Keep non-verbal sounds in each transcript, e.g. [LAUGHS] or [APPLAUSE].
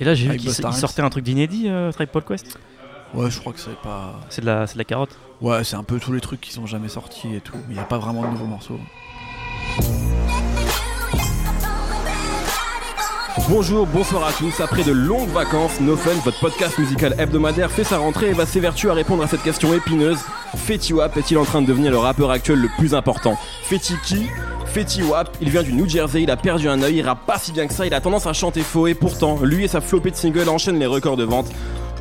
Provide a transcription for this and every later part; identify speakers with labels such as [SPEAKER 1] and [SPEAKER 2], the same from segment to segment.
[SPEAKER 1] Et là, j'ai vu qu'il sortait un truc d'inédit, euh, Called Quest?
[SPEAKER 2] Ouais, je crois que c'est pas.
[SPEAKER 1] C'est de, la- c'est de la carotte.
[SPEAKER 2] Ouais, c'est un peu tous les trucs qui sont jamais sortis et tout. Mais il n'y a pas vraiment de nouveaux morceaux.
[SPEAKER 3] Bonjour, bonsoir à tous. Après de longues vacances, No Fun, votre podcast musical hebdomadaire, fait sa rentrée et va s'évertuer à répondre à cette question épineuse. Fetty Wap est-il en train de devenir le rappeur actuel le plus important? Fetty qui? Fetty Wap, il vient du New Jersey, il a perdu un œil, il rappe pas si bien que ça, il a tendance à chanter faux et pourtant, lui et sa flopée de singles enchaînent les records de vente.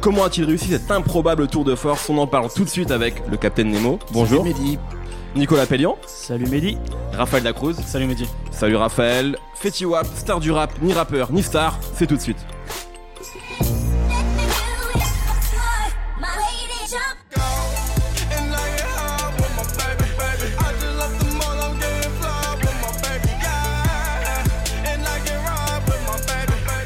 [SPEAKER 3] Comment a-t-il réussi cet improbable tour de force? On en parle tout de suite avec le Capitaine Nemo. Bonjour.
[SPEAKER 2] Salut, Mehdi.
[SPEAKER 3] Nicolas Pellian.
[SPEAKER 1] Salut Mehdi.
[SPEAKER 3] Raphaël Lacruz.
[SPEAKER 1] Salut Mehdi.
[SPEAKER 3] Salut Raphaël. Fetty Wap, star du rap, ni rappeur, ni star, c'est tout de suite.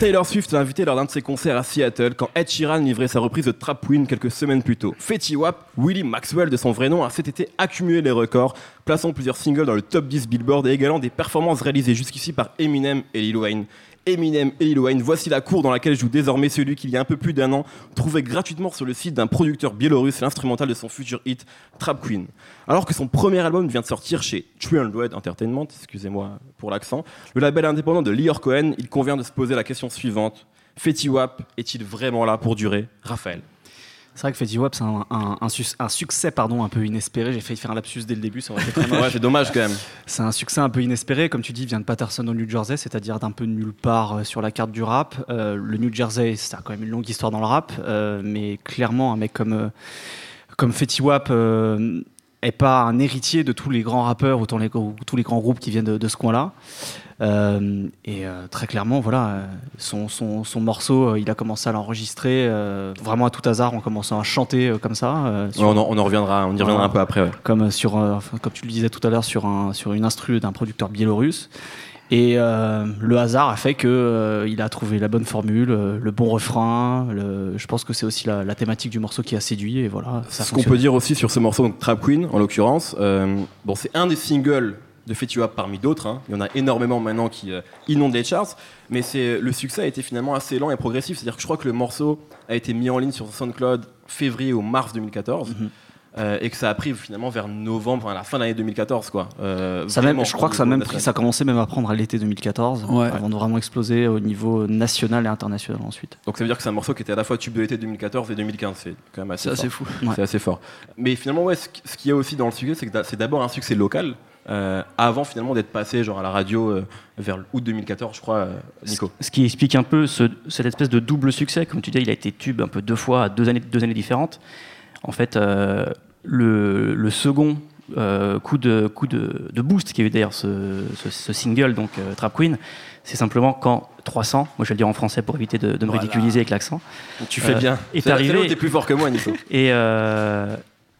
[SPEAKER 3] Taylor Swift l'a invité lors d'un de ses concerts à Seattle quand Ed Sheeran livrait sa reprise de Trap Queen quelques semaines plus tôt. Fetty Wap, Willie Maxwell de son vrai nom, a cet été accumulé les records, plaçant plusieurs singles dans le top 10 Billboard et égalant des performances réalisées jusqu'ici par Eminem et Lil Wayne. Eminem et Lil Wayne, voici la cour dans laquelle joue désormais celui qui, il y a un peu plus d'un an, trouvait gratuitement sur le site d'un producteur biélorusse l'instrumental de son futur hit Trap Queen. Alors que son premier album vient de sortir chez 300 Entertainment, excusez-moi pour l'accent, le label indépendant de Lior Cohen, il convient de se poser la question suivante. Fetty Wap est-il vraiment là pour durer? Raphaël
[SPEAKER 1] C'est vrai que Fetty Wap, c'est un, un- un sus- un succès pardon, un peu inespéré. J'ai failli faire un lapsus dès le début, ça aurait été [LAUGHS] très.
[SPEAKER 3] Ouais, c'est dommage quand même.
[SPEAKER 1] C'est un succès un peu inespéré, comme tu dis, il vient de Patterson au New Jersey, c'est-à-dire d'un peu nulle part euh, sur la carte du rap. Euh, le New Jersey, ça a quand même une longue histoire dans le rap, euh, mais clairement, un mec comme, euh, comme Fetty Wap euh, est pas un héritier de tous les grands rappeurs ou tous les, ou tous les grands groupes qui viennent de, de ce coin-là. Euh, et euh, très clairement, voilà, euh, son, son, son morceau, euh, il a commencé à l'enregistrer euh, vraiment à tout hasard en commençant à chanter euh, comme ça. sur-
[SPEAKER 3] on, en, on en reviendra, on y reviendra un peu après. ouais.
[SPEAKER 1] comme sur, enfin, comme tu le disais tout à l'heure, sur, un, sur une instru d'un producteur biélorusse. Et euh, le hasard a fait que euh, il a trouvé la bonne formule, euh, le bon refrain. le- je pense que c'est aussi la, la thématique du morceau qui a séduit. Et voilà, ça
[SPEAKER 3] Ce qu'on peut dire aussi sur ce morceau, donc Trap Queen en l'occurrence, euh, bon, c'est un des singles de Fetty Wap parmi d'autres. hein. Il y en a énormément maintenant qui inondent les charts, mais c'est le succès a été finalement assez lent et progressif. C'est-à-dire que je crois que le morceau a été mis en ligne sur SoundCloud février ou mars 2014.
[SPEAKER 1] Mhm.
[SPEAKER 3] Euh, et que ça a pris finalement vers novembre, enfin, à la fin de l'année 2014, quoi. Euh,
[SPEAKER 1] Ça même,
[SPEAKER 3] vraiment,
[SPEAKER 1] je crois que ça a
[SPEAKER 3] niveau
[SPEAKER 1] même pris,
[SPEAKER 3] national.
[SPEAKER 1] ça a commencé même à prendre à l'été 2014,
[SPEAKER 2] Ouais.
[SPEAKER 1] avant de vraiment exploser au niveau national et international ensuite.
[SPEAKER 3] Donc ça veut dire que c'est un morceau qui était à la fois tube de l'été 2014 et 2015. C'est quand même assez fort.
[SPEAKER 2] assez fou.
[SPEAKER 1] Ouais.
[SPEAKER 3] C'est assez fort. Mais finalement, ouais, ce qui- ce qu'il y a aussi dans le succès, c'est que c'est d'abord un succès local, euh, avant finalement d'être passé genre à la radio euh, vers août 2014, je crois, euh, Nico.
[SPEAKER 1] Ce qui explique un peu ce- cette espèce de double succès. Comme tu dis, il a été tube un peu deux fois à deux années, deux années différentes. En fait, euh, le, le second euh, coup, de, coup de, de boost qui a eu d'ailleurs ce, ce- ce single, donc euh, Trap Queen, c'est simplement quand 300, moi je vais le dire en français pour éviter de, de me
[SPEAKER 3] Voilà.
[SPEAKER 1] ridiculiser avec l'accent,
[SPEAKER 3] Tu fais
[SPEAKER 1] Euh,
[SPEAKER 3] bien.
[SPEAKER 1] est
[SPEAKER 3] C'est là-
[SPEAKER 1] arrivé-
[SPEAKER 3] t'es plus fort que moi, Nico. [LAUGHS]
[SPEAKER 1] et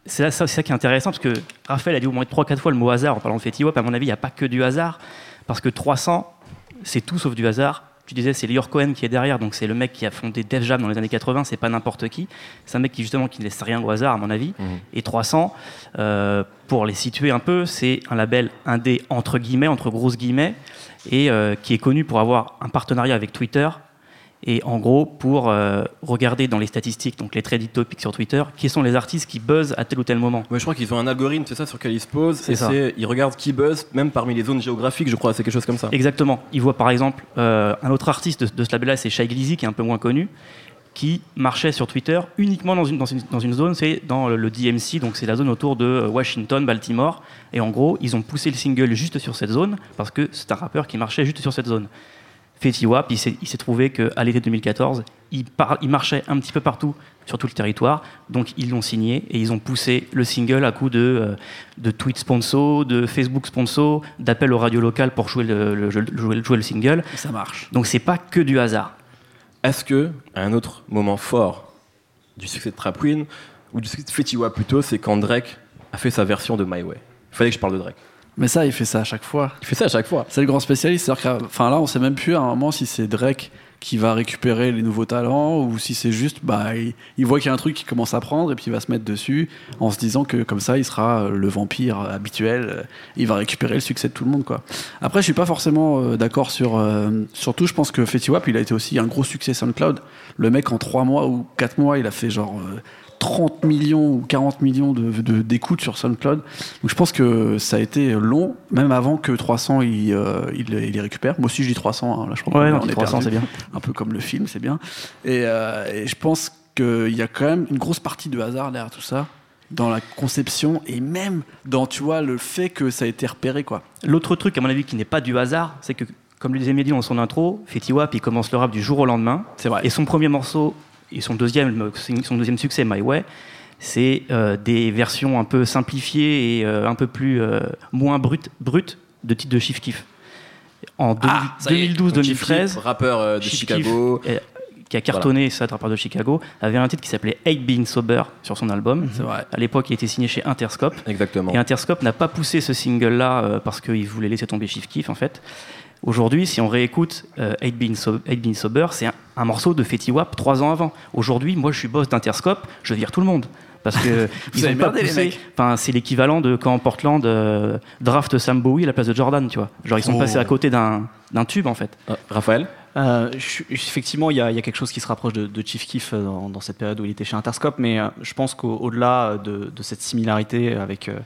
[SPEAKER 1] c'est là- ça, c'est ça qui est intéressant parce que Raphaël a dit au moins 3-4 fois le mot hasard en parlant de Fetty Wap. À mon avis, il n'y a pas que du hasard parce que 300, c'est tout sauf du hasard. Tu disais, c'est Lior Cohen qui est derrière, donc c'est le mec qui a fondé Def Jam dans les années 80, c'est pas n'importe qui. C'est un mec qui, justement, qui ne laisse rien au hasard, à mon avis.
[SPEAKER 3] Mhm.
[SPEAKER 1] Et 300, euh, pour les situer un peu, c'est un label indé entre guillemets, entre grosses guillemets, et euh, qui est connu pour avoir un partenariat avec Twitter. Et en gros, pour euh, regarder dans les statistiques, donc les trending topics sur Twitter, qui sont les artistes qui buzzent à tel ou tel moment.
[SPEAKER 3] Ouais, je crois qu'ils ont un algorithme, c'est ça, sur lequel ils se posent.
[SPEAKER 1] C'est ça.
[SPEAKER 3] Ils regardent qui buzz, même parmi les zones géographiques, je crois, c'est quelque chose comme ça.
[SPEAKER 1] Exactement. Il voit par exemple euh, un autre artiste de, de ce label-là, c'est Shai Glizzy, qui est un peu moins connu, qui marchait sur Twitter uniquement dans une, dans une, dans une zone, c'est dans le, le DMC, donc c'est la zone autour de euh, Washington, Baltimore. Et en gros, ils ont poussé le single juste sur cette zone parce que c'est un rappeur qui marchait juste sur cette zone. Fetty Wap, il s'est trouvé qu'à l'été 2014, il, par- il marchait un petit peu partout sur tout le territoire, donc ils l'ont signé et ils ont poussé le single à coup de, euh, de tweets sponsor, de Facebook sponsor, d'appels aux radios locales pour jouer le, le- jouer le- jouer le single.
[SPEAKER 2] Ça marche.
[SPEAKER 1] Donc c'est pas que du hasard.
[SPEAKER 3] Est-ce que, à un autre moment fort du succès de Trap Queen, ou du succès de Fetty Wap plutôt, c'est quand Drake a fait sa version de My Way? Il fallait que je parle de Drake.
[SPEAKER 2] Mais ça, il fait ça à chaque fois.
[SPEAKER 3] Il fait ça à chaque fois.
[SPEAKER 2] C'est le grand spécialiste. C'est-à-dire que, enfin, là, on sait même plus à un moment si c'est Drake qui va récupérer les nouveaux talents ou si c'est juste bah il, il voit qu'il y a un truc qui commence à prendre et puis il va se mettre dessus en se disant que comme ça il sera euh, le vampire habituel euh, il va récupérer le succès de tout le monde quoi après je suis pas forcément euh, d'accord sur euh, surtout je pense que Fetty Wap il a été aussi un gros succès SoundCloud le mec en 3 mois ou 4 mois il a fait genre euh, 30 millions ou 40 millions de- de- d'écoutes sur SoundCloud. Donc je pense que ça a été long, même avant que 300 il, euh, il, il les récupère. Moi aussi je dis 300, hein, là je crois
[SPEAKER 1] Ouais,
[SPEAKER 2] qu'on
[SPEAKER 1] non,
[SPEAKER 2] est
[SPEAKER 1] 300,
[SPEAKER 2] perdu.
[SPEAKER 1] c'est bien.
[SPEAKER 2] Un peu comme le film, c'est bien. Et, euh, et je pense qu'il y a quand même une grosse partie de hasard derrière tout ça, dans la conception et même dans, tu vois, le fait que ça a été repéré, quoi.
[SPEAKER 1] L'autre truc, à mon avis, qui n'est pas du hasard, c'est que, comme le disait Mehdi dans son intro, Fetty Wap, il commence le rap du jour au lendemain.
[SPEAKER 2] C'est vrai.
[SPEAKER 1] Et son premier morceau, et son deuxième, son deuxième succès, My Way, c'est euh, des versions un peu simplifiées et euh, un peu plus euh, moins brutes, brutes de titres de Chief Keef. En
[SPEAKER 2] Ah, ça y est.
[SPEAKER 1] 2012-2013,
[SPEAKER 3] rappeur euh, de
[SPEAKER 1] Chief
[SPEAKER 3] Chicago.
[SPEAKER 1] Keef, qui a cartonné, ça, rappeur de Chicago, avait un titre qui s'appelait Hate Being Sober sur son album.
[SPEAKER 2] C'est vrai.
[SPEAKER 1] À l'époque, il était signé chez Interscope.
[SPEAKER 3] Exactement.
[SPEAKER 1] Et Interscope n'a pas poussé ce single-là parce qu'il voulait laisser tomber Chief Keef, en fait. Aujourd'hui, si on réécoute euh, Hate Being So- Sober, c'est un, un morceau de Fetty Wap trois ans avant. Aujourd'hui, moi, je suis boss d'Interscope, je vire tout le monde. Parce que [LAUGHS] ils ont pas poussé. Enfin, c'est l'équivalent de quand Portland euh, draft Sam Bowie à la place de Jordan, tu vois. Genre, ils sont
[SPEAKER 2] Oh.
[SPEAKER 1] passés à côté d'un tube, en fait.
[SPEAKER 3] Ah, Raphaël?
[SPEAKER 4] Euh, effectivement, il y, a quelque chose qui se rapproche de, Chief Keef euh, dans, cette période où il était chez Interscope, mais euh, je pense qu'au-delà de, cette similarité avec, euh,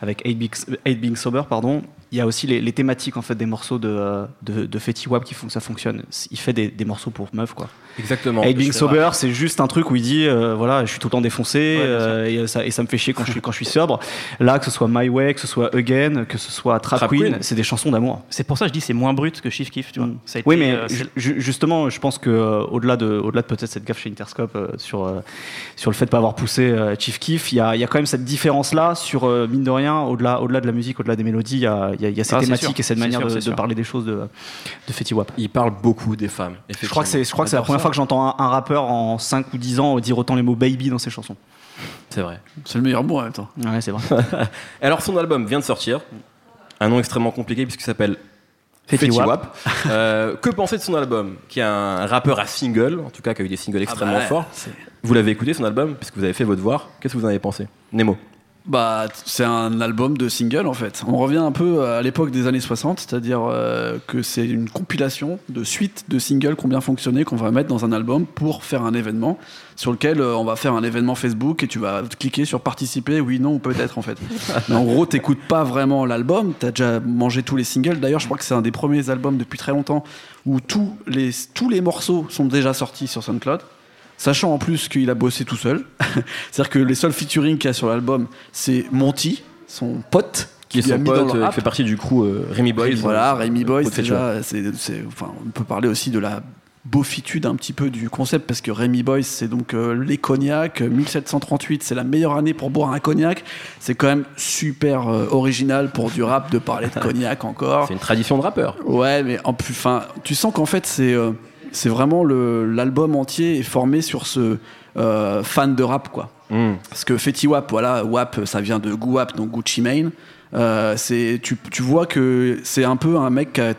[SPEAKER 4] avec 8 Being, 8 Being Sober, pardon, il y a aussi les, thématiques en fait, des morceaux de, de, de Fetty Wap qui font que ça fonctionne. Il fait des, des morceaux pour meufs, quoi.
[SPEAKER 3] Exactement.
[SPEAKER 4] 8 Being Sober, c'est juste un truc où il dit euh, voilà, je suis tout le temps défoncé
[SPEAKER 1] Ouais, sûr.
[SPEAKER 4] euh, et, ça, et ça me fait chier quand je suis, quand je suis sobre. Là, que ce soit My Way, que ce soit Again, que ce soit Trap,
[SPEAKER 3] Trap
[SPEAKER 4] Queen,
[SPEAKER 3] Queen.
[SPEAKER 4] c'est des chansons d'amour.
[SPEAKER 1] C'est pour ça que je dis c'est moins brut que Chief Keef, tu vois. Ça a été,
[SPEAKER 4] Oui, mais
[SPEAKER 1] euh,
[SPEAKER 4] justement, je pense que euh, au-delà de, au-delà de peut-être cette gaffe chez Interscope euh, sur euh, sur le fait de pas avoir poussé euh, Chief Keef, il y a, il y a quand même cette différence-là sur euh, mine de rien, au-delà, au-delà de la musique, au-delà des mélodies, il y a, il y a- il y a ces
[SPEAKER 1] Ah, sûr.
[SPEAKER 4] et cette manière
[SPEAKER 1] sûr,
[SPEAKER 4] de, parler des choses de, de Fetty Wap.
[SPEAKER 3] Il parle beaucoup des femmes.
[SPEAKER 4] Je crois que c'est, je crois que c'est la première. Fois que j'entends un, un rappeur en 5 ou 10 ans dire autant les mots baby dans ses chansons.
[SPEAKER 3] C'est vrai.
[SPEAKER 2] C'est le meilleur mot en même temps.
[SPEAKER 4] Ouais, c'est vrai. [LAUGHS]
[SPEAKER 3] Alors son album vient de sortir. Un nom extrêmement compliqué puisqu'il s'appelle
[SPEAKER 1] Fetty Wap.
[SPEAKER 3] Wap. Euh, que pensez de son album? Qui est un rappeur à single, en tout cas qui a eu des singles extrêmement
[SPEAKER 2] bah ouais,
[SPEAKER 3] forts. Vous l'avez écouté son album puisque vous avez fait votre devoir. Qu'est-ce que vous en avez pensé? Nemo.
[SPEAKER 2] Bah, c'est un album de single en fait. On revient un peu à l'époque des années 60, c'est-à-dire euh, que c'est une compilation de suites de singles qui ont bien fonctionné, qu'on va mettre dans un album pour faire un événement sur lequel euh, on va faire un événement Facebook et tu vas cliquer sur participer, oui, non ou peut-être en fait. [LAUGHS] Mais en gros, t'écoutes pas vraiment l'album, t'as déjà mangé tous les singles. D'ailleurs, je crois que c'est un des premiers albums depuis très longtemps où tous les, tous les morceaux sont déjà sortis sur SoundCloud. Sachant en plus qu'il a bossé tout seul. [LAUGHS] C'est-à-dire que les seuls featuring qu'il y a sur l'album, c'est Monty, son pote,
[SPEAKER 3] Qui est son
[SPEAKER 2] mis dans
[SPEAKER 3] pote, euh, qui fait partie du crew euh, Rémi Boys.
[SPEAKER 2] Voilà,
[SPEAKER 3] euh,
[SPEAKER 2] Rémi Boys,
[SPEAKER 3] de Fetty Wap.
[SPEAKER 2] déjà, enfin, on peut parler aussi de la beaufitude un petit peu du concept parce que Rémi Boys, c'est donc euh, les cognacs. 1738, c'est la meilleure année pour boire un cognac. C'est quand même super euh, original pour du rap de parler de [LAUGHS] cognac encore.
[SPEAKER 3] C'est une tradition de rappeur.
[SPEAKER 2] Ouais, mais en plus, enfin, tu sens qu'en fait, c'est euh, c'est vraiment l'album entier est formé sur ce euh, fan de rap, quoi.
[SPEAKER 3] Mm.
[SPEAKER 2] Parce que Fetty Wap, voilà, Wap, ça vient de Guap, donc Gucci Mane. Euh, c'est, tu, tu vois que c'est un peu un mec qui a,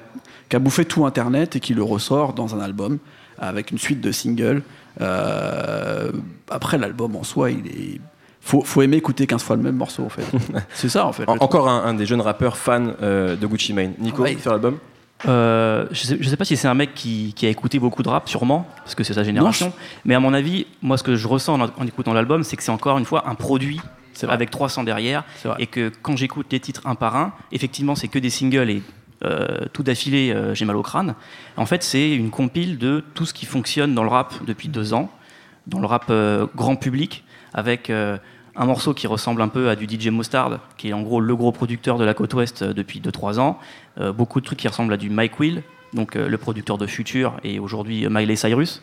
[SPEAKER 2] qui a bouffé tout Internet et qui le ressort dans un album avec une suite de singles. Euh, après, l'album en soi, il est. Faut, faut aimer écouter 15 fois le même morceau, en fait. [LAUGHS] c'est ça, en fait.
[SPEAKER 3] En- encore un, un des jeunes rappeurs fans euh, de Gucci Mane. Nico,
[SPEAKER 2] Ouais.
[SPEAKER 3] sur l'album?
[SPEAKER 1] Euh, je, sais, je sais pas si c'est un mec qui, qui a écouté beaucoup de rap, sûrement, parce que c'est sa génération. Mais à mon avis, moi, ce que je ressens en, en écoutant l'album, c'est que c'est encore une fois un produit avec 300 derrière. Et que quand j'écoute les titres un par un, effectivement, c'est que des singles et euh, tout d'affilée, euh, j'ai mal au crâne. En fait, c'est une compile de tout ce qui fonctionne dans le rap depuis deux ans, dans le rap grand public, avec un morceau qui ressemble un peu à du DJ Mustard, qui est en gros le gros producteur de la côte ouest euh, depuis 2-3 ans. Euh, beaucoup de trucs qui ressemblent à du Mike Will, donc euh, le producteur de Future et aujourd'hui Miley Cyrus.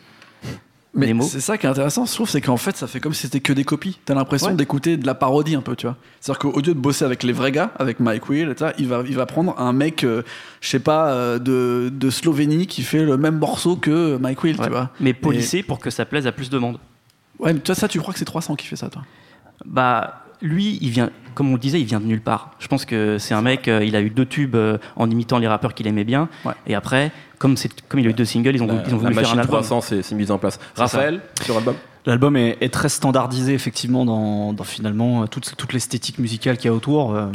[SPEAKER 2] Mais c'est ça qui est intéressant, je trouve, c'est qu'en fait, ça fait comme si c'était que des copies. T'as l'impression
[SPEAKER 1] Ouais.
[SPEAKER 2] d'écouter de la parodie un peu, tu vois. C'est-à-dire qu'au lieu de bosser avec les vrais gars, avec Mike Will, et ça, il va, il va prendre un mec, euh, je sais pas, de, de Slovénie qui fait le même morceau que Mike Will,
[SPEAKER 1] Ouais.
[SPEAKER 2] tu vois.
[SPEAKER 1] Mais polissé pour que ça plaise à plus de monde.
[SPEAKER 2] Ouais, mais toi, ça, tu crois que c'est 300 qui fait ça, toi?
[SPEAKER 1] Bah, lui, il vient, comme on le disait, il vient de nulle part. Je pense que c'est un mec, euh, il a eu deux tubes euh, en imitant les rappeurs qu'il aimait bien.
[SPEAKER 2] Ouais.
[SPEAKER 1] Et après, comme, c'est, comme il a eu deux singles, ils ont,
[SPEAKER 3] La,
[SPEAKER 1] ils ont
[SPEAKER 3] la
[SPEAKER 1] voulu faire un album.
[SPEAKER 3] croissance s'est s'est mise en place. Raphaël, sur album
[SPEAKER 4] L'album est, est très standardisé effectivement dans, dans finalement euh, toute, toute l'esthétique musicale qu'il y a autour. Euh,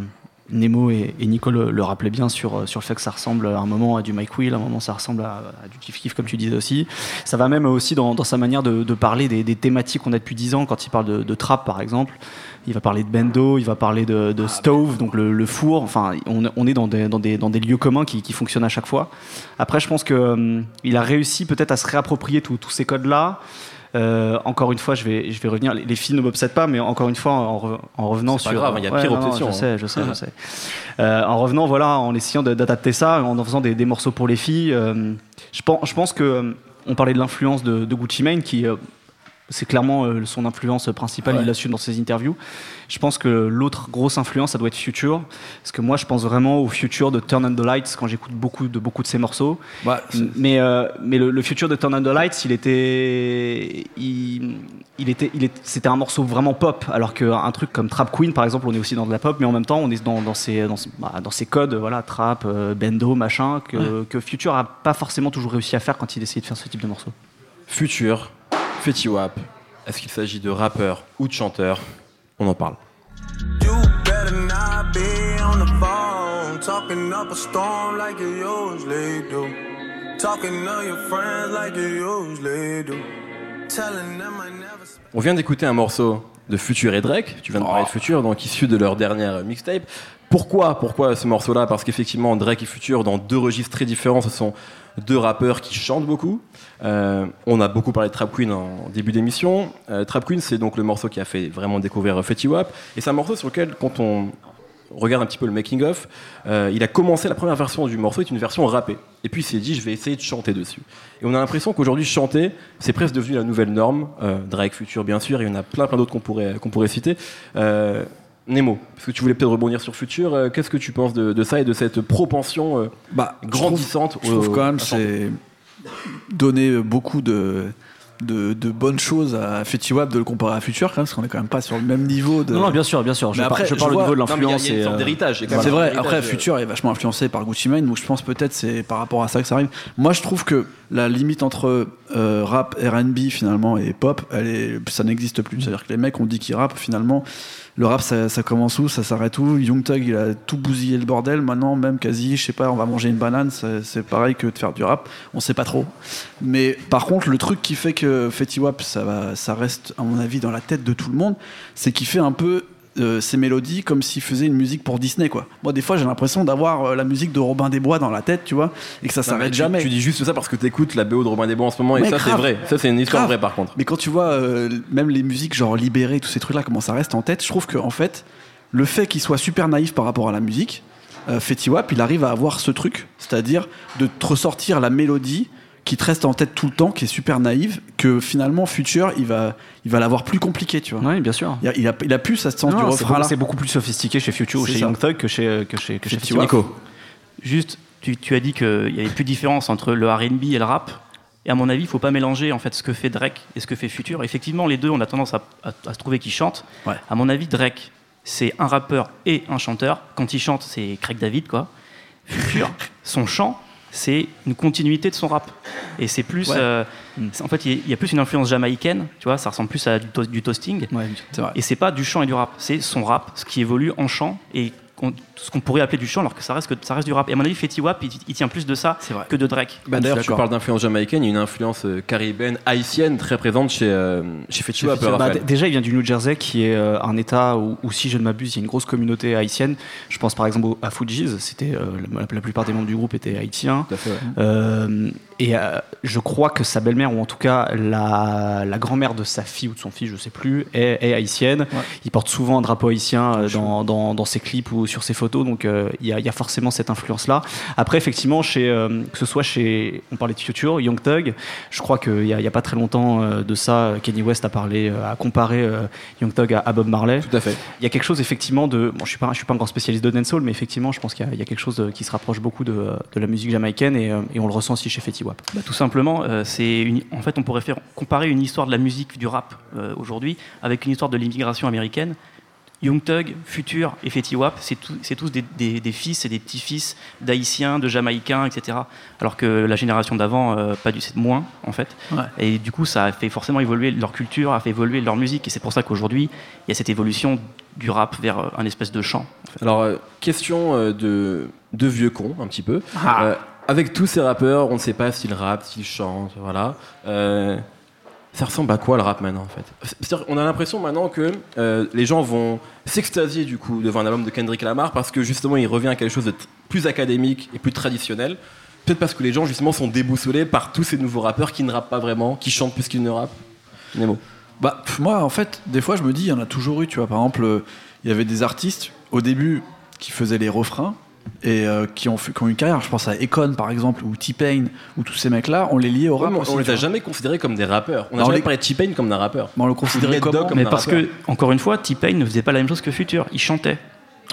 [SPEAKER 4] Nemo et, et Nico le, le rappelaient bien sur, euh, sur le fait que ça ressemble à un moment à du Mike Will, à un moment ça ressemble à, à du Kiff Kiff comme tu disais aussi. Ça va même aussi dans, dans sa manière de, de parler des, des thématiques qu'on a depuis 10 ans quand il parle de, de trap par exemple. Il va parler de bendo, il va parler de, de stove, donc le, le four. Enfin, on, on est dans des, dans, des, dans des lieux communs qui, qui fonctionnent à chaque fois. Après, je pense que hum, il a réussi peut-être à se réapproprier tous tous ces codes-là. Euh, encore une fois, je vais, je vais revenir. Les, les filles ne m'obsèdent pas, mais encore une fois, en, re- en revenant
[SPEAKER 3] C'est pas
[SPEAKER 4] sur.
[SPEAKER 3] grave, il y a pire
[SPEAKER 4] non,
[SPEAKER 3] obsession,
[SPEAKER 4] Je
[SPEAKER 3] hein.
[SPEAKER 4] sais, je sais, je sais. Euh, en revenant, voilà, en essayant d'adapter ça, en en faisant des, des morceaux pour les filles. euh, je pense, je pense que on parlait de l'influence de, de Gucci Mane, qui c'est clairement euh, son influence principale.
[SPEAKER 2] Ouais.
[SPEAKER 4] Il l'assume dans ses interviews. Je pense que l'autre grosse influence, ça doit être Future, parce que moi, je pense vraiment au Future de Turn on the Lights quand j'écoute beaucoup de beaucoup de ses morceaux. Mais, euh, mais le, le futur de Turn on the Lights, il était, il, il était, il c'était un morceau vraiment pop, alors qu'un truc comme Trap Queen, par exemple, on est aussi dans de la pop, mais en même temps, on est dans, dans ces, dans, bah, dans ces codes, voilà, trap, euh, bendo, machin, que, que Future a pas forcément toujours réussi à faire quand il essayait de faire ce type de morceau.
[SPEAKER 3] Futur, Fetty Wap. Est-ce qu'il s'agit de rappeur ou de chanteur? On en parle. On vient d'écouter un morceau de Future et Drake. Tu viens de parler de Future, donc issu de leur dernière mixtape. Pourquoi Pourquoi ce morceau-là? Parce qu'effectivement, Drake et Future, dans deux registres très différents, ce sont deux rappeurs qui chantent beaucoup. Euh, on a beaucoup parlé de Trap Queen en début d'émission. Euh, Trap Queen, c'est donc le morceau qui a fait vraiment découvrir Fetty Wap. Et c'est un morceau sur lequel, quand on regarde un petit peu le making-of, euh, il a commencé, la première version du morceau est une version rappée. Et puis il s'est dit, je vais essayer de chanter dessus. Et on a l'impression qu'aujourd'hui, chanter, c'est presque devenu la nouvelle norme. Euh, Drake, Future, bien sûr, il y en a plein, plein d'autres qu'on pourrait, qu'on pourrait citer. Euh, Nemo, parce que tu voulais peut-être rebondir sur Future, euh, qu'est-ce que tu penses de, de ça et de cette propension euh,
[SPEAKER 2] bah, je trouve-
[SPEAKER 3] grandissante
[SPEAKER 2] Je trouve
[SPEAKER 3] au-
[SPEAKER 2] quand même c'est donner beaucoup de, de, de bonnes choses à Fetty Wap de le comparer à Future, quand même, parce qu'on est quand même pas sur le même niveau de.
[SPEAKER 4] Non, non, bien sûr, bien sûr. Je,
[SPEAKER 2] Mais
[SPEAKER 4] par-
[SPEAKER 2] après,
[SPEAKER 4] je parle
[SPEAKER 2] je
[SPEAKER 4] au niveau de
[SPEAKER 3] il y a-
[SPEAKER 4] l'influence.
[SPEAKER 3] il y a une
[SPEAKER 4] et,
[SPEAKER 3] sorte
[SPEAKER 4] euh,
[SPEAKER 3] d'héritage.
[SPEAKER 2] C'est vrai, après
[SPEAKER 3] euh,
[SPEAKER 2] Future est vachement influencé par Gucci Mane, donc je pense peut-être c'est par rapport à ça que ça arrive. Moi je trouve que la limite entre euh, rap, RB finalement et pop, elle est, ça n'existe plus. C'est-à-dire que les mecs ont dit qu'ils rappent finalement. Le rap ça, commence où, ça s'arrête où? Young Thug il a tout bousillé le bordel, maintenant même quasi, je sais pas, on va manger une banane, c'est c'est pareil que de faire du rap, on sait pas trop. Mais par contre le truc qui fait que Fetty Wap ça, va, ça reste à mon avis dans la tête de tout le monde, c'est qu'il fait un peu euh, ces mélodies comme s'il faisait une musique pour Disney quoi. Moi des fois j'ai l'impression d'avoir euh, la musique de Robin des Bois dans la tête, tu vois, et que ça s'arrête jamais.
[SPEAKER 3] Tu dis juste ça parce que t'écoutes la BO de Robin des Bois en ce moment, et
[SPEAKER 2] Mais
[SPEAKER 3] ça c'est vrai. Ça c'est une histoire
[SPEAKER 2] Grave.
[SPEAKER 3] vraie par contre.
[SPEAKER 2] Mais quand tu vois euh, même les musiques genre libérées, tous ces trucs là, comment ça reste en tête, je trouve que en fait le fait qu'il soit super naïf par rapport à la musique, euh, Fetty Wap il arrive à avoir ce truc, c'est-à-dire de te ressortir la mélodie qui te reste en tête tout le temps, qui est super naïve, que finalement Future il va il va l'avoir plus compliqué, tu vois.
[SPEAKER 4] Oui, bien sûr.
[SPEAKER 2] Il a, il a, il a plus ce sens
[SPEAKER 4] Non,
[SPEAKER 2] du refrain
[SPEAKER 4] beaucoup,
[SPEAKER 2] là.
[SPEAKER 4] c'est beaucoup plus sophistiqué chez Future ou chez
[SPEAKER 2] ça.
[SPEAKER 4] Young Thug que chez, que chez, que chez.
[SPEAKER 3] Nico.
[SPEAKER 1] Juste, tu, tu as dit qu'il n'y avait plus de différence entre le RB et le rap. Et à mon avis, il ne faut pas mélanger en fait ce que fait Drake et ce que fait Future. Effectivement, les deux, on a tendance à, à- à se trouver qu'ils chantent.
[SPEAKER 2] Ouais.
[SPEAKER 1] À mon avis, Drake, c'est un rappeur et un chanteur. Quand il chante, c'est Craig David, quoi. Future, [LAUGHS] son chant, c'est une continuité de son rap. Et c'est plus.
[SPEAKER 2] Ouais.
[SPEAKER 1] euh, c'est- en fait, il y a- il y a plus une influence jamaïcaine, tu vois, ça ressemble plus à du, to- du toasting.
[SPEAKER 4] Ouais.
[SPEAKER 1] Et c'est pas du chant et du rap, c'est son rap, ce qui évolue en chant et ce qu'on pourrait appeler du chant alors que ça reste, que ça reste du rap. Et à mon avis, Fetty Wap, il, il tient plus de ça que de Drake.
[SPEAKER 2] Bah,
[SPEAKER 3] D'ailleurs,
[SPEAKER 2] je
[SPEAKER 3] tu parles d'influence jamaïcaine, il y a une influence euh, caribéenne, haïtienne très présente chez, euh, chez Fetty Wap.
[SPEAKER 4] Bah, déjà, il vient du New Jersey, qui est euh, un État où, où, si je ne m'abuse, il y a une grosse communauté haïtienne. Je pense par exemple à Fujis. C'était euh, la, la plupart des membres du groupe étaient haïtiens.
[SPEAKER 3] Tout à fait, ouais.
[SPEAKER 4] Et euh, je crois que sa belle-mère, ou en tout cas la, la grand-mère de sa fille ou de son fils, je sais plus, est, est haïtienne. Il porte souvent un drapeau haïtien euh, dans, dans, dans ses clips ou sur ses photos, donc euh, il y, a, il y a forcément cette influence-là. Après, effectivement, chez, que ce soit chez, on parlait de Future, Young Thug, je crois qu'il n'y a, pas très longtemps de ça, Kenny West a parlé, a comparé Young Thug à, à Bob Marley.
[SPEAKER 3] Tout à fait.
[SPEAKER 4] Il y a quelque chose effectivement de. Bon, je suis pas, je suis pas un grand spécialiste de dancehall, mais effectivement, je pense qu'il y, a- il y a quelque chose de- qui se rapproche beaucoup de, de la musique jamaïcaine et, et on le ressent aussi chez Fetty
[SPEAKER 1] Bah, tout simplement, euh, c'est une- en fait, on pourrait faire comparer une histoire de la musique du rap euh, aujourd'hui avec une histoire de l'immigration américaine. Young Thug, Futur et Fetty Wap, c'est tout- c'est tous des, des- des fils et des petits-fils d'Haïtiens, de Jamaïcains, etc. Alors que la génération d'avant, euh, pas du, c'est moins en fait.
[SPEAKER 2] Ouais.
[SPEAKER 1] Et du coup, ça a fait forcément évoluer leur culture, a fait évoluer leur musique, et c'est pour ça qu'aujourd'hui, il y a cette évolution du rap vers un espèce de chant.
[SPEAKER 3] Alors, euh, question de, de vieux con, un petit peu.
[SPEAKER 2] Ah.
[SPEAKER 3] Avec tous ces rappeurs, on ne sait pas s'ils rappent, s'ils chantent, voilà. Euh, ça ressemble à quoi le rap maintenant, en fait? On a l'impression maintenant que euh, les gens vont s'extasier du coup devant un album de Kendrick Lamar parce que justement, il revient à quelque chose de plus académique et plus traditionnel. Peut-être parce que les gens justement sont déboussolés par tous ces nouveaux rappeurs qui ne rappent pas vraiment, qui chantent plus qu'ils ne rappent. Nemo.
[SPEAKER 2] Bah, moi, en fait, des fois, je me dis, il y en a toujours eu, tu vois. Par exemple, euh, il y avait des artistes, au début, qui faisaient les refrains et euh, qui, ont qui ont eu une carrière. Je pense à Econ, par exemple, ou T-Pain, ou tous ces mecs-là, on les liait au rap.
[SPEAKER 3] Ouais,
[SPEAKER 2] aussi,
[SPEAKER 3] on les a jamais considérés comme des rappeurs. On a
[SPEAKER 2] on
[SPEAKER 3] jamais
[SPEAKER 2] les-
[SPEAKER 3] parlé de T-Pain comme d'un rappeur.
[SPEAKER 2] Mais on le considérait
[SPEAKER 3] Red Dog
[SPEAKER 2] comment
[SPEAKER 3] comme
[SPEAKER 1] Mais
[SPEAKER 3] un
[SPEAKER 1] parce
[SPEAKER 3] rappeur.
[SPEAKER 1] que, encore une fois, T-Pain ne faisait pas la même chose que Futur. Il chantait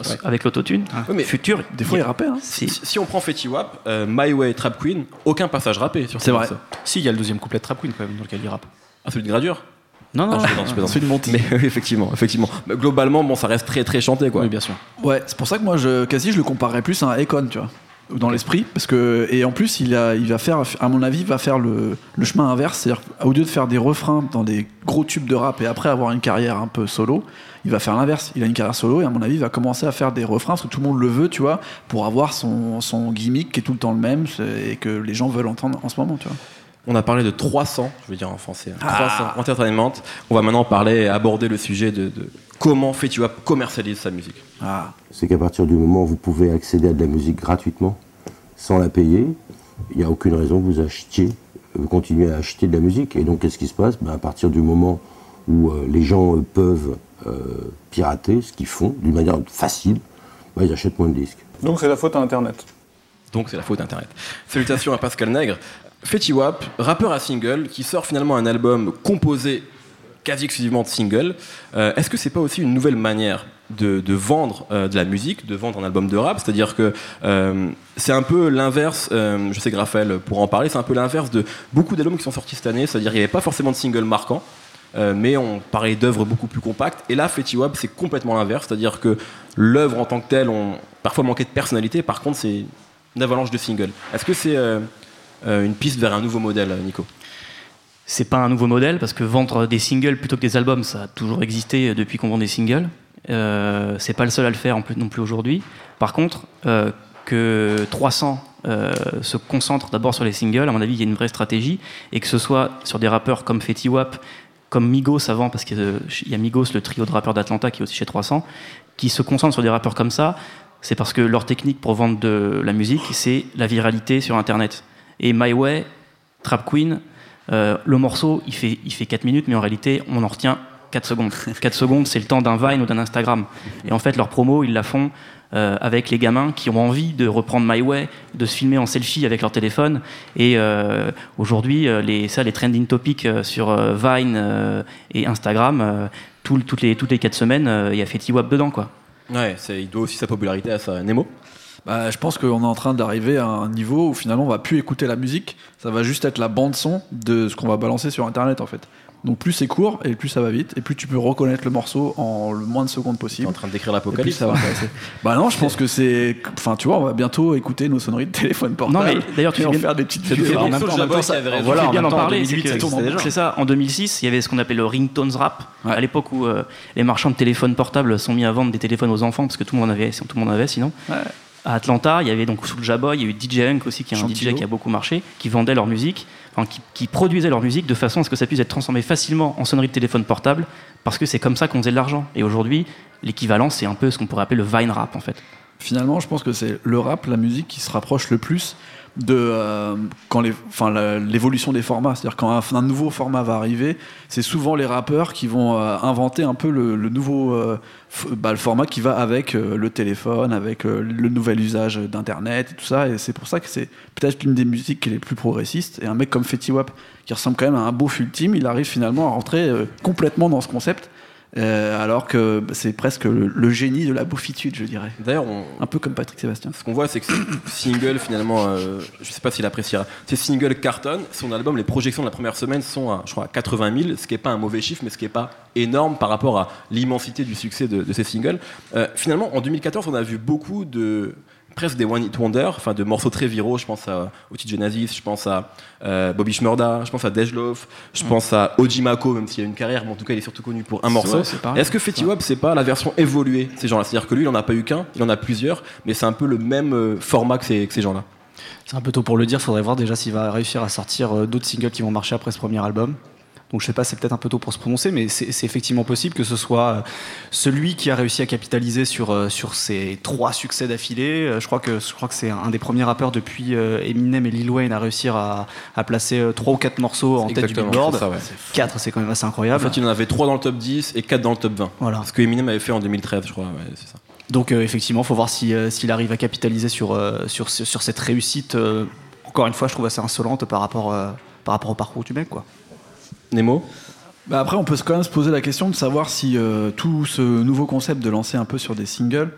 [SPEAKER 3] Ouais.
[SPEAKER 1] avec l'autotune.
[SPEAKER 3] Ouais, mais
[SPEAKER 1] Futur,
[SPEAKER 2] Des fois, il rappait. Hein.
[SPEAKER 3] Si, si on prend Fetty Wap, euh, My Way, Trap Queen, aucun passage rappé sur
[SPEAKER 2] C'est
[SPEAKER 3] ce
[SPEAKER 2] vrai.
[SPEAKER 4] Si, il y a le deuxième couplet de Trap Queen quand même dans lequel il rappe.
[SPEAKER 3] Ah, celui de Gradure?
[SPEAKER 4] Non, non,
[SPEAKER 3] Ah, je plaisante, je plaisante.
[SPEAKER 2] C'est une montée.
[SPEAKER 3] Mais euh, effectivement, effectivement. Mais globalement, bon, ça reste très très chanté quoi.
[SPEAKER 4] oui, bien sûr.
[SPEAKER 2] Ouais, c'est pour ça que moi, je, quasi, je le comparerais plus à un Econ, tu vois. Dans l'esprit, parce que et en plus il a, il va faire, à mon avis, il va faire le, le chemin inverse, c'est-à-dire au lieu de faire des refrains dans des gros tubes de rap et après avoir une carrière un peu solo, il va faire l'inverse. Il a une carrière solo et à mon avis, il va commencer à faire des refrains parce que tout le monde le veut, tu vois, pour avoir son, son gimmick qui est tout le temps le même et que les gens veulent entendre en ce moment, tu vois.
[SPEAKER 3] On a parlé de 300, je veux dire en français, hein,
[SPEAKER 2] Ah.
[SPEAKER 3] 300 entertainment. On va maintenant parler, aborder le sujet de, de comment Fetty Wap commercialise sa musique.
[SPEAKER 2] Ah,
[SPEAKER 5] c'est qu'à partir du moment où vous pouvez accéder à de la musique gratuitement, sans la payer, il n'y a aucune raison que vous achetiez, vous continuez à acheter de la musique. Et donc, qu'est-ce qui se passe? Ben, À partir du moment où euh, les gens euh, peuvent euh, pirater, ce qu'ils font d'une manière facile, ben, ils achètent moins de disques.
[SPEAKER 6] Donc c'est la faute à Internet.
[SPEAKER 3] Donc c'est la faute d'Internet. Salutations à Pascal Nègre. Fetty Wap, rappeur à single, qui sort finalement un album composé quasi exclusivement de singles. Euh, Est-ce que c'est pas aussi une nouvelle manière de, vendre euh, de la musique, de vendre un album de rap? C'est-à-dire que euh, c'est un peu l'inverse, je sais que Raphaël pourra en parler, c'est un peu l'inverse de beaucoup d'albums qui sont sortis cette année, c'est-à-dire qu'il n'y avait pas forcément de singles marquants. mais on parlait d'œuvres beaucoup plus compactes. Et là, Fetty Wap, c'est complètement l'inverse, c'est-à-dire que l'œuvre en tant que telle, on parfois manquait de personnalité. Par contre, c'est une avalanche de singles. Est-ce que c'est une piste vers un nouveau modèle, Nico
[SPEAKER 1] c'est pas un nouveau modèle parce que vendre des singles plutôt que des albums, ça a toujours existé depuis qu'on vend des singles. Euh, c'est pas le seul à le faire non plus aujourd'hui. Par contre, euh, que 300 euh, se concentre d'abord sur les singles, à mon avis, il y a une vraie stratégie et que ce soit sur des rappeurs comme Fetty Wap, comme Migos avant, parce qu'il y a Migos, le trio de rappeurs d'Atlanta qui est aussi chez 300, qui se concentrent sur des rappeurs comme ça. C'est parce que leur technique pour vendre de la musique, c'est la viralité sur Internet. Et My Way, Trap Queen, euh, le morceau, il fait, il fait 4 minutes, mais en réalité, on en retient 4 secondes. [LAUGHS] 4 secondes, c'est le temps d'un Vine ou d'un Instagram. Et en fait, leur promo, ils la font euh, avec les gamins qui ont envie de reprendre My Way, de se filmer en selfie avec leur téléphone. Et euh, aujourd'hui, les, ça, les trending topics sur Vine et Instagram, tout- toutes, les, toutes les 4 semaines, il y a Fetty Wap dedans, quoi.
[SPEAKER 3] Ouais, il doit aussi sa popularité à ça. Nemo
[SPEAKER 2] Bah, je pense qu'on est en train d'arriver à un niveau où finalement on va plus écouter la musique, ça va juste être la bande son de ce qu'on va balancer sur internet en fait. Donc plus c'est court et plus ça va vite et plus tu peux reconnaître le morceau en le moins de secondes
[SPEAKER 3] T'es
[SPEAKER 2] possible.
[SPEAKER 3] en train de décrire l'apocalypse.
[SPEAKER 2] ça va passer. [LAUGHS] bah non, je pense que c'est. Enfin, tu vois, on va bientôt écouter nos sonneries de téléphone portable.
[SPEAKER 1] Non, mais d'ailleurs, tu bien-
[SPEAKER 2] faire des petites vidéos. En même temps- en ça-.
[SPEAKER 1] Voilà, bien
[SPEAKER 2] en
[SPEAKER 1] parler.
[SPEAKER 2] 2008,
[SPEAKER 1] c'est
[SPEAKER 2] ça
[SPEAKER 1] que-
[SPEAKER 2] tourne déjà.
[SPEAKER 1] C'est ça, en 2006, il y avait ce qu'on appelait le ringtones rap.
[SPEAKER 2] Ouais.
[SPEAKER 1] À l'époque où euh, les marchands de téléphones portables sont mis à vendre des téléphones aux enfants, parce que tout le monde en avait, tout le monde en avait sinon. À Atlanta, il y avait donc Soulja Boy, il y a eu DJ Hunk aussi, qui est un. DJ qui a beaucoup marché, qui vendait leur musique, enfin, qui, qui produisait leur musique de façon à ce que ça puisse être transformé facilement en sonnerie de téléphone portable, parce que c'est comme ça qu'on faisait de l'argent. Et aujourd'hui, l'équivalent, c'est un peu ce qu'on pourrait appeler le Vine rap, en fait.
[SPEAKER 2] Finalement, je pense que c'est le rap, la musique qui se rapproche le plus de euh, quand enfin, l'évolution des formats. C'est-à-dire quand un, nouveau format va arriver, c'est souvent les rappeurs qui vont euh, inventer un peu le, nouveau euh, bah, le format qui va avec le téléphone, avec le nouvel usage d'internet et tout ça. Et c'est pour ça que c'est peut-être l'une des musiques qui est les plus progressistes. Et un mec comme Fetty Wap, qui ressemble quand même à un beau ultime, il arrive finalement à rentrer complètement dans ce concept. Euh, alors que c'est presque le, le génie de la bouffitude, je dirais.
[SPEAKER 3] D'ailleurs, on-
[SPEAKER 2] Un peu comme Patrick Sébastien.
[SPEAKER 3] ce qu'on voit, c'est que ces singles, finalement, euh, je sais pas s'il appréciera. Ces singles cartonnent. Son album, les projections de la première semaine sont à, je crois, à 80 000, ce qui n'est pas un mauvais chiffre, mais ce qui n'est pas énorme par rapport à l'immensité du succès de, de ces singles. Euh, finalement, en 2014, on a vu beaucoup de presque des one hit wonder, enfin de morceaux très viraux. Je pense à Otis Genesis, je pense à euh, Bobby Shmurda, je pense à Dejlove, je pense à Ojimako, même s'il a une carrière, mais en tout cas, il est surtout connu pour un morceau. Est-ce que Fetty Wap, c'est pas la version évoluée de ces gens-là? C'est-à-dire que lui, il en a pas eu qu'un, il en a plusieurs, mais c'est un peu le même euh, format que ces, que ces gens-là.
[SPEAKER 4] C'est un peu tôt pour le dire, faudrait voir déjà s'il va réussir à sortir euh, d'autres singles qui vont marcher après ce premier album. Donc je sais pas, c'est peut-être un peu tôt pour se prononcer, mais c'est effectivement possible que ce soit euh, celui qui a réussi à capitaliser sur, euh, sur ces trois succès d'affilée. Euh, Je crois que, je crois que c'est un des premiers rappeurs depuis Eminem et Lil Wayne à réussir à, à placer trois ou quatre morceaux en tête du Billboard.
[SPEAKER 3] ça, ouais.
[SPEAKER 4] Quatre, c'est quand même assez
[SPEAKER 3] En
[SPEAKER 4] incroyable.
[SPEAKER 3] fait, il en avait 3 dans le top 10 et 4 dans le top 20.
[SPEAKER 4] Voilà.
[SPEAKER 3] Ce que Eminem avait fait en 2013, je crois. ouais, c'est ça.
[SPEAKER 4] Donc euh, effectivement, faut voir si, euh, s'il arrive à capitaliser sur, euh, sur, sur, sur cette réussite. euh, encore une fois, je trouve assez insolente par rapport, euh, par rapport au parcours du mec. Quoi.
[SPEAKER 3] Nemo
[SPEAKER 2] Bah après, on peut quand même se poser la question de savoir si euh, tout ce nouveau concept de lancer un peu sur des singles,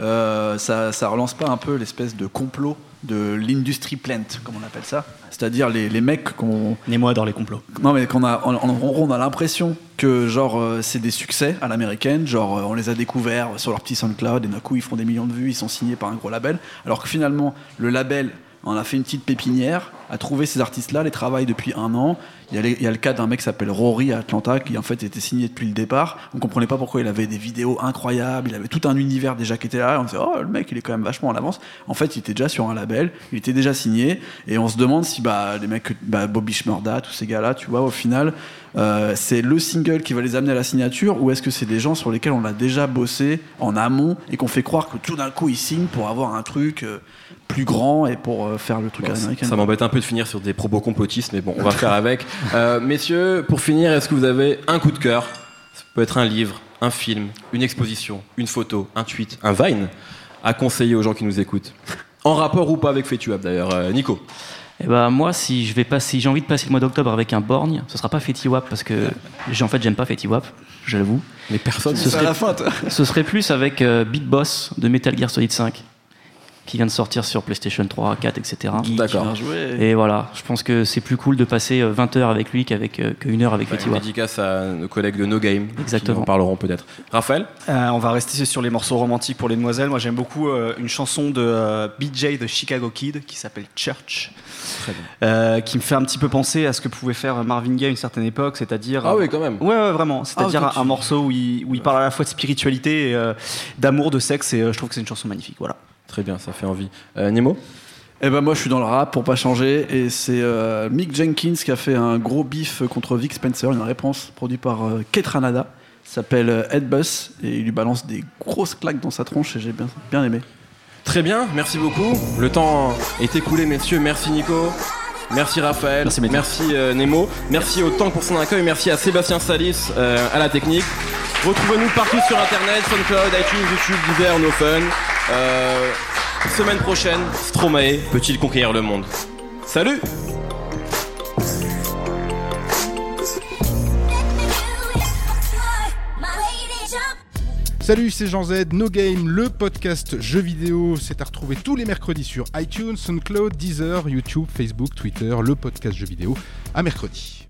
[SPEAKER 2] euh, ça, ça relance pas un peu l'espèce de complot de l'industry plant, comme on appelle ça? C'est-à-dire les, les mecs qu'on
[SPEAKER 4] Nemo adore les complots.
[SPEAKER 2] non mais qu'on a, gros, on a l'impression que genre euh, c'est des succès à l'américaine, genre euh, on les a découverts sur leur petit SoundCloud et d'un coup ils font des millions de vues, ils sont signés par un gros label, alors que finalement le label en a fait une petite pépinière, a trouvé ces artistes-là, les travaille depuis un an. Il y a, le cas d'un mec qui s'appelle Rory à Atlanta qui en fait était signé depuis le départ. On comprenait pas pourquoi il avait des vidéos incroyables, il avait tout un univers déjà qui était là. On se disait oh le mec il est quand même vachement en avance. En fait il était déjà sur un label, il était déjà signé et on se demande si bah les mecs bah, Bobby Shmurda, tous ces gars-là, tu vois au final euh, c'est le single qui va les amener à la signature ou est-ce que c'est des gens sur lesquels on a déjà bossé en amont et qu'on fait croire que tout d'un coup ils signent pour avoir un truc euh, plus grand et pour euh, faire le truc
[SPEAKER 3] Bon,
[SPEAKER 2] américain
[SPEAKER 3] Ça m'embête un peu de finir sur des propos complotistes, mais bon, on va faire avec. Messieurs, pour finir, est-ce que vous avez un coup de cœur? Ça peut être un livre, un film, une exposition, une photo, un tweet, un Vine à conseiller aux gens qui nous écoutent? En rapport ou pas avec Wap d'ailleurs. Nico?
[SPEAKER 1] Et bah moi, si je vais passer, si j'ai envie de passer le mois d'octobre avec un borgne, ce sera pas Fetty Wap parce que en fait j'aime pas Fetty Wap, je l'avoue.
[SPEAKER 3] Mais personne.
[SPEAKER 1] Ce serait,
[SPEAKER 2] la fin, toi.
[SPEAKER 1] ce serait plus avec euh, Beat Boss de Metal Gear Solid 5 qui vient de sortir sur PlayStation 3, 4, etc.
[SPEAKER 3] D'accord.
[SPEAKER 1] Et voilà, je pense que c'est plus cool de passer euh, 20 heures avec lui qu'avec euh, qu'une heure avec
[SPEAKER 3] Une
[SPEAKER 1] Wap.
[SPEAKER 3] dédicace à nos collègues de No Game.
[SPEAKER 1] Exactement.
[SPEAKER 3] Qui en parleront peut-être. Raphaël?
[SPEAKER 4] Euh, on va rester sur les morceaux romantiques pour les demoiselles. Moi, j'aime beaucoup euh, une chanson de euh, BJ de Chicago Kid qui s'appelle Church,
[SPEAKER 3] Très bien.
[SPEAKER 4] euh, qui me fait un petit peu penser à ce que pouvait faire Marvin Gaye à une certaine époque, c'est-à-dire.
[SPEAKER 3] Ah oui, quand même.
[SPEAKER 4] Ouais, ouais, vraiment. C'est-à-dire
[SPEAKER 2] Ah,
[SPEAKER 4] un,
[SPEAKER 2] tu-
[SPEAKER 4] morceau où il, où il parle à la fois de spiritualité, et, euh, d'amour, de sexe, et euh, je trouve que c'est une chanson magnifique. Voilà.
[SPEAKER 3] Très bien, ça fait envie. Euh, Nemo
[SPEAKER 2] Eh ben moi je suis dans le rap pour pas changer et c'est euh, Mick Jenkins qui a fait un gros bif contre Vic Spencer, une réponse produite par euh, Kate Ranada, s'appelle euh, Headbus et il lui balance des grosses claques dans sa tronche et j'ai bien, bien aimé.
[SPEAKER 3] Très bien, merci beaucoup. Le temps est écoulé, messieurs. Merci Nico. Merci Raphaël. Merci, euh, Nemo. Merci au temps pour son accueil. Merci à Sébastien Salis euh, à la technique. Retrouvez-nous partout sur internet, SoundCloud, iTunes, YouTube, Deezer, No Fun. Euh, semaine prochaine, Stromae peut-il conquérir le monde? Salut
[SPEAKER 6] Salut, c'est Jean Z, No Game, le podcast jeux vidéo. C'est à retrouver tous les mercredis sur iTunes, SoundCloud, Deezer, YouTube, Facebook, Twitter, le podcast jeux vidéo. À mercredi.